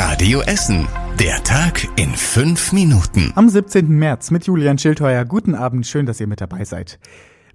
Radio Essen. Der Tag in fünf Minuten. Am 17. März mit Julian Schildheuer. Guten Abend, schön, dass ihr mit dabei seid.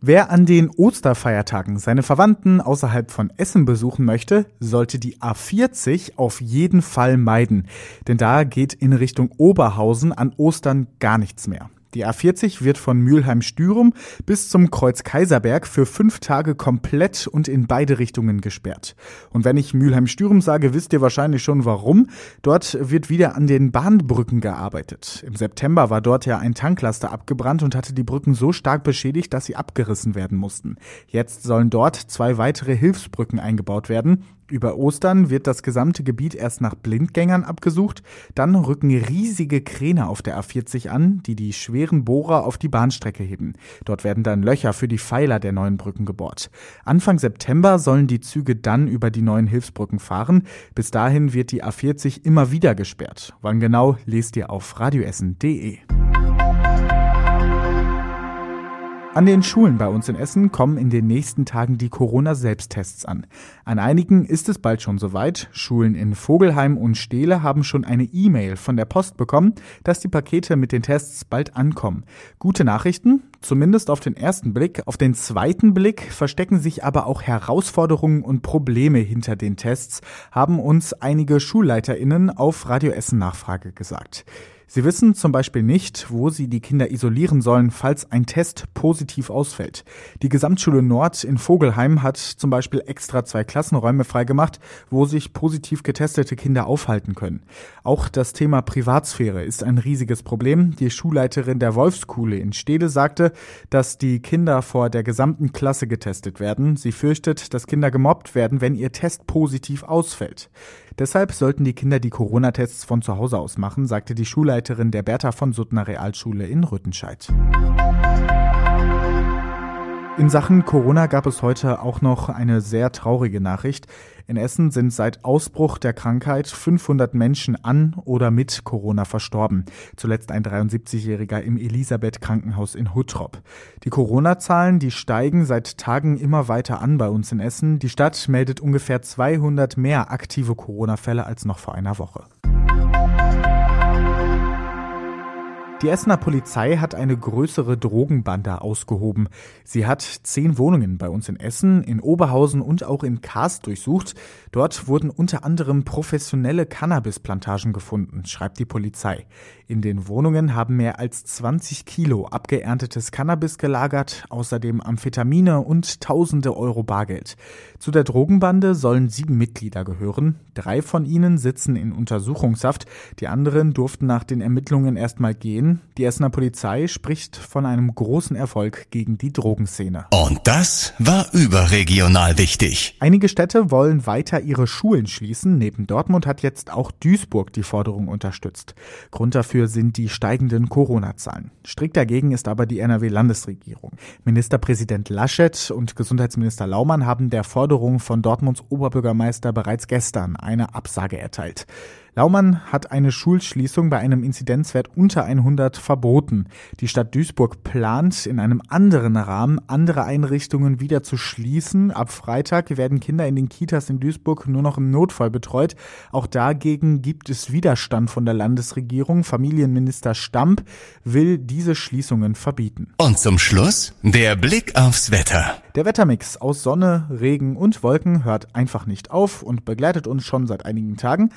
Wer an den Osterfeiertagen seine Verwandten außerhalb von Essen besuchen möchte, sollte die A40 auf jeden Fall meiden. Denn da geht in Richtung Oberhausen an Ostern gar nichts mehr. Die A40 wird von Mülheim-Stürum bis zum Kreuz Kaiserberg für fünf Tage komplett und in beide Richtungen gesperrt. Und wenn ich Mülheim-Stürum sage, wisst ihr wahrscheinlich schon warum. Dort wird wieder an den Bahnbrücken gearbeitet. Im September war dort ja ein Tanklaster abgebrannt und hatte die Brücken so stark beschädigt, dass sie abgerissen werden mussten. Jetzt sollen dort zwei weitere Hilfsbrücken eingebaut werden. Über Ostern wird das gesamte Gebiet erst nach Blindgängern abgesucht, dann rücken riesige Kräne auf der A40 an, die die schweren Bohrer auf die Bahnstrecke heben. Dort werden dann Löcher für die Pfeiler der neuen Brücken gebohrt. Anfang September sollen die Züge dann über die neuen Hilfsbrücken fahren. Bis dahin wird die A40 immer wieder gesperrt. Wann genau, lest ihr auf radioessen.de. An den Schulen bei uns in Essen kommen in den nächsten Tagen die Corona-Selbsttests an. An einigen ist es bald schon soweit. Schulen in Vogelheim und Stehle haben schon eine E-Mail von der Post bekommen, dass die Pakete mit den Tests bald ankommen. Gute Nachrichten, zumindest auf den ersten Blick. Auf den zweiten Blick verstecken sich aber auch Herausforderungen und Probleme hinter den Tests, haben uns einige SchulleiterInnen auf Radio Essen Nachfrage gesagt. Sie wissen zum Beispiel nicht, wo Sie die Kinder isolieren sollen, falls ein Test positiv ausfällt. Die Gesamtschule Nord in Vogelheim hat zum Beispiel extra zwei Klassenräume freigemacht, wo sich positiv getestete Kinder aufhalten können. Auch das Thema Privatsphäre ist ein riesiges Problem. Die Schulleiterin der Wolfskuhle in Stede sagte, dass die Kinder vor der gesamten Klasse getestet werden. Sie fürchtet, dass Kinder gemobbt werden, wenn ihr Test positiv ausfällt. Deshalb sollten die Kinder die Corona-Tests von zu Hause aus machen, sagte die Schulleiterin der Bertha von Suttner Realschule in Rüttenscheid. In Sachen Corona gab es heute auch noch eine sehr traurige Nachricht. In Essen sind seit Ausbruch der Krankheit 500 Menschen an oder mit Corona verstorben. Zuletzt ein 73-Jähriger im Elisabeth Krankenhaus in Huttrop. Die Corona-Zahlen, die steigen seit Tagen immer weiter an bei uns in Essen. Die Stadt meldet ungefähr 200 mehr aktive Corona-Fälle als noch vor einer Woche. Die Essener Polizei hat eine größere Drogenbande ausgehoben. Sie hat zehn Wohnungen bei uns in Essen, in Oberhausen und auch in Karst durchsucht. Dort wurden unter anderem professionelle Cannabisplantagen gefunden, schreibt die Polizei. In den Wohnungen haben mehr als 20 Kilo abgeerntetes Cannabis gelagert, außerdem Amphetamine und tausende Euro Bargeld. Zu der Drogenbande sollen sieben Mitglieder gehören. Drei von ihnen sitzen in Untersuchungshaft. Die anderen durften nach den Ermittlungen erstmal gehen. Die Essener Polizei spricht von einem großen Erfolg gegen die Drogenszene. Und das war überregional wichtig. Einige Städte wollen weiter ihre Schulen schließen. Neben Dortmund hat jetzt auch Duisburg die Forderung unterstützt. Grund dafür sind die steigenden Corona-Zahlen. Strikt dagegen ist aber die NRW-Landesregierung. Ministerpräsident Laschet und Gesundheitsminister Laumann haben der Forderung von Dortmunds Oberbürgermeister bereits gestern eine Absage erteilt. Laumann hat eine Schulschließung bei einem Inzidenzwert unter 100 verboten. Die Stadt Duisburg plant in einem anderen Rahmen andere Einrichtungen wieder zu schließen. Ab Freitag werden Kinder in den Kitas in Duisburg nur noch im Notfall betreut. Auch dagegen gibt es Widerstand von der Landesregierung. Familienminister Stamp will diese Schließungen verbieten. Und zum Schluss der Blick aufs Wetter. Der Wettermix aus Sonne, Regen und Wolken hört einfach nicht auf und begleitet uns schon seit einigen Tagen.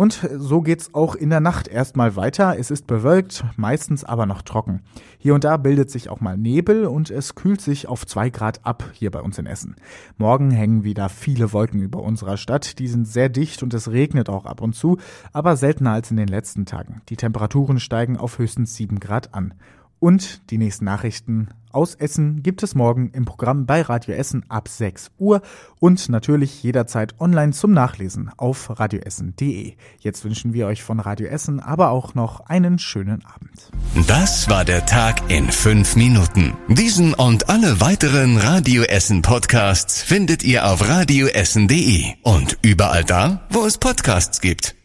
Und so geht's auch in der Nacht erstmal weiter. Es ist bewölkt, meistens aber noch trocken. Hier und da bildet sich auch mal Nebel und es kühlt sich auf zwei Grad ab hier bei uns in Essen. Morgen hängen wieder viele Wolken über unserer Stadt. Die sind sehr dicht und es regnet auch ab und zu, aber seltener als in den letzten Tagen. Die Temperaturen steigen auf höchstens sieben Grad an. Und die nächsten Nachrichten aus Essen gibt es morgen im Programm bei Radio Essen ab 6 Uhr und natürlich jederzeit online zum Nachlesen auf radioessen.de. Jetzt wünschen wir euch von Radio Essen aber auch noch einen schönen Abend. Das war der Tag in fünf Minuten. Diesen und alle weiteren Radio Essen Podcasts findet ihr auf radioessen.de und überall da, wo es Podcasts gibt.